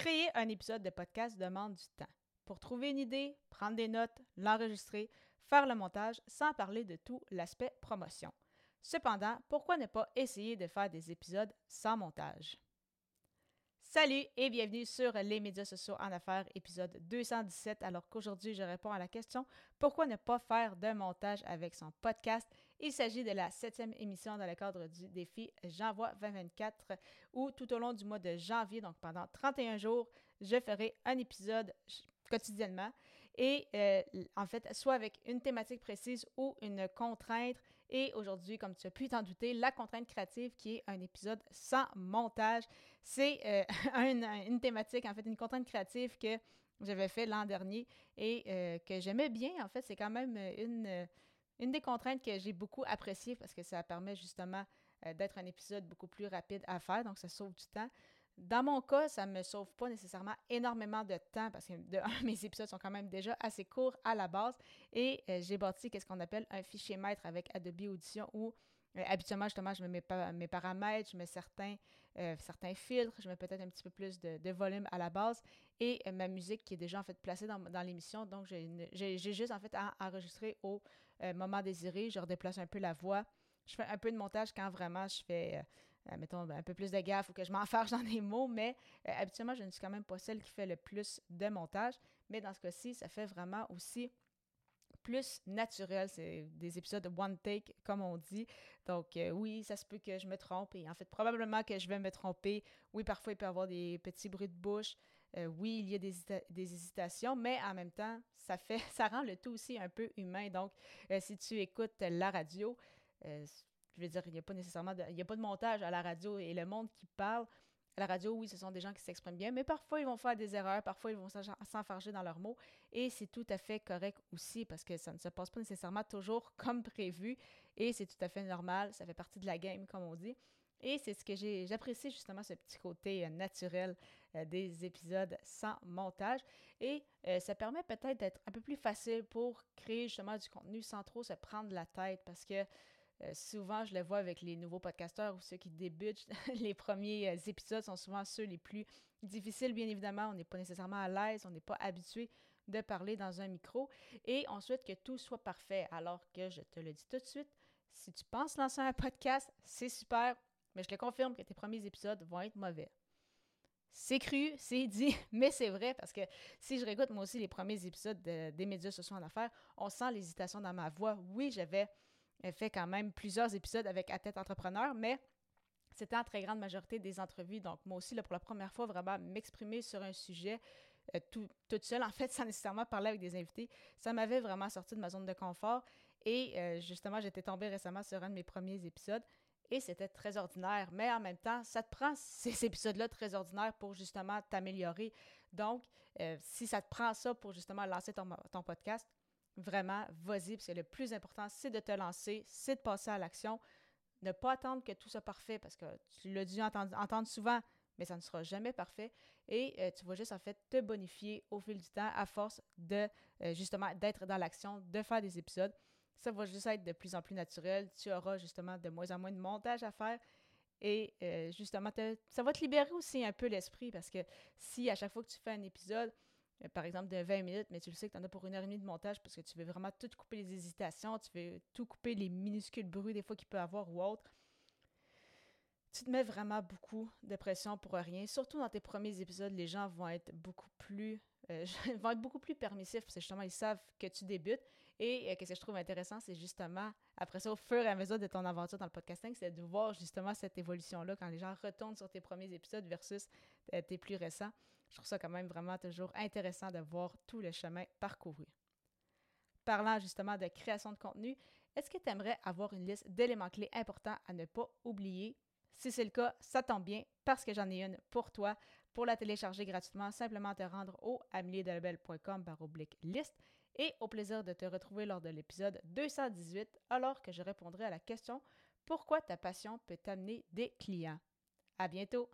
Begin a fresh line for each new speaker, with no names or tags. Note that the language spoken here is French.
Créer un épisode de podcast demande du temps. Pour trouver une idée, prendre des notes, l'enregistrer, faire le montage, sans parler de tout l'aspect promotion. Cependant, pourquoi ne pas essayer de faire des épisodes sans montage? Salut et bienvenue sur les médias sociaux en affaires, épisode 217. Alors qu'aujourd'hui, je réponds à la question pourquoi ne pas faire de montage avec son podcast? Il s'agit de la septième émission dans le cadre du défi J'envoie 2024 où tout au long du mois de janvier, donc pendant 31 jours, je ferai un épisode quotidiennement et euh, en fait, soit avec une thématique précise ou une contrainte. Et aujourd'hui, comme tu as pu t'en douter, la contrainte créative qui est un épisode sans montage. C'est euh, une, thématique, en fait, une contrainte créative que j'avais fait l'an dernier et euh, que j'aimais bien. En fait, c'est quand même une, une des contraintes que j'ai beaucoup appréciées parce que ça permet justement d'être un épisode beaucoup plus rapide à faire, donc ça sauve du temps. Dans mon cas, ça ne me sauve pas nécessairement énormément de temps parce que mes épisodes sont quand même déjà assez courts à la base et euh, j'ai bâti ce qu'on appelle un fichier maître avec Adobe Audition où euh, habituellement, justement, je mets mes, paramètres, je mets certains, euh, certains filtres, je mets peut-être un petit peu plus de, volume à la base et ma musique qui est déjà en fait placée dans, l'émission. Donc, j'ai juste en fait à enregistrer au moment désiré. Je redéplace un peu la voix. Je fais un peu de montage quand vraiment je fais euh, mettons, un peu plus de gaffe ou que je m'enfarge dans des mots, mais euh, habituellement, je ne suis quand même pas celle qui fait le plus de montage. Mais dans ce cas-ci, ça fait vraiment aussi plus naturel. C'est des épisodes de one take, comme on dit. Donc, euh, oui, ça se peut que je me trompe. Et en fait, probablement que je vais me tromper. Oui, parfois, il peut y avoir des petits bruits de bouche. oui, il y a des, des, hésitations, mais en même temps, ça fait, ça rend le tout aussi un peu humain. Donc, si tu écoutes la radio, je veux dire, il n'y a pas nécessairement de, il y a pas de montage à la radio et le monde qui parle. À la radio, oui, ce sont des gens qui s'expriment bien, mais parfois ils vont faire des erreurs, parfois ils vont s'enfarger dans leurs mots et c'est tout à fait correct aussi parce que ça ne se passe pas nécessairement toujours comme prévu et c'est tout à fait normal, ça fait partie de la game comme on dit. Et c'est ce que j'ai, j'apprécie justement ce petit côté euh, naturel euh, des épisodes sans montage. Et euh, ça permet peut-être d'être un peu plus facile pour créer justement du contenu sans trop se prendre la tête parce que euh, souvent, je le vois avec les nouveaux podcasteurs ou ceux qui débutent. les premiers euh, épisodes sont souvent ceux les plus difficiles, bien évidemment. On n'est pas nécessairement à l'aise, on n'est pas habitué de parler dans un micro. Et ensuite, que tout soit parfait. Alors que je te le dis tout de suite, si tu penses lancer un podcast, c'est super, mais je te confirme que tes premiers épisodes vont être mauvais. C'est cru, c'est dit, mais c'est vrai parce que si je réécoute moi aussi les premiers épisodes des médias sociaux en affaires, on sent l'hésitation dans ma voix. Oui, j'avais fait quand même plusieurs épisodes avec À tête entrepreneur, mais c'était en très grande majorité des entrevues. Donc, moi aussi, là, pour la première fois, vraiment m'exprimer sur un sujet euh, tout, toute seule, en fait, sans nécessairement parler avec des invités, ça m'avait vraiment sorti de ma zone de confort. Et euh, justement, j'étais tombée récemment sur un de mes premiers épisodes et c'était très ordinaire. Mais en même temps, ça te prend ces épisodes-là très ordinaires pour justement t'améliorer. Donc, euh, si ça te prend ça pour justement lancer ton, ton podcast, Vraiment, vas-y, parce que le plus important, c'est de te lancer, c'est de passer à l'action. Ne pas attendre que tout soit parfait, parce que tu l'as dû entendre, souvent, mais ça ne sera jamais parfait. Et euh, tu vas juste, en fait, te bonifier au fil du temps à force de, euh, justement, d'être dans l'action, de faire des épisodes. Ça va juste être de plus en plus naturel. Tu auras, justement, de moins en moins de montage à faire. Et euh, justement, ça va te libérer aussi un peu l'esprit parce que si à chaque fois que tu fais un épisode, par exemple, de 20 minutes, mais tu le sais que tu en as pour une heure et demie de montage parce que tu veux vraiment tout couper les hésitations, tu veux tout couper les minuscules bruits des fois qu'il peut avoir ou autre. Tu te mets vraiment beaucoup de pression pour rien. Surtout dans tes premiers épisodes, les gens vont être beaucoup plus euh, vont être beaucoup plus permissifs parce que justement, ils savent que tu débutes. Et euh, ce que je trouve intéressant, c'est justement, après ça, au fur et à mesure de ton aventure dans le podcasting, c'est de voir justement cette évolution-là quand les gens retournent sur tes premiers épisodes versus euh, tes plus récents. Je trouve ça quand même vraiment toujours intéressant de voir tout le chemin parcouru. Parlant justement de création de contenu, est-ce que tu aimerais avoir une liste d'éléments clés importants à ne pas oublier? Si c'est le cas, ça tombe bien parce que j'en ai une pour toi. Pour la télécharger gratuitement, simplement te rendre au améliedelabel.com par oblique liste et au plaisir de te retrouver lors de l'épisode 218 alors que je répondrai à la question Pourquoi ta passion peut t'amener des clients? À bientôt!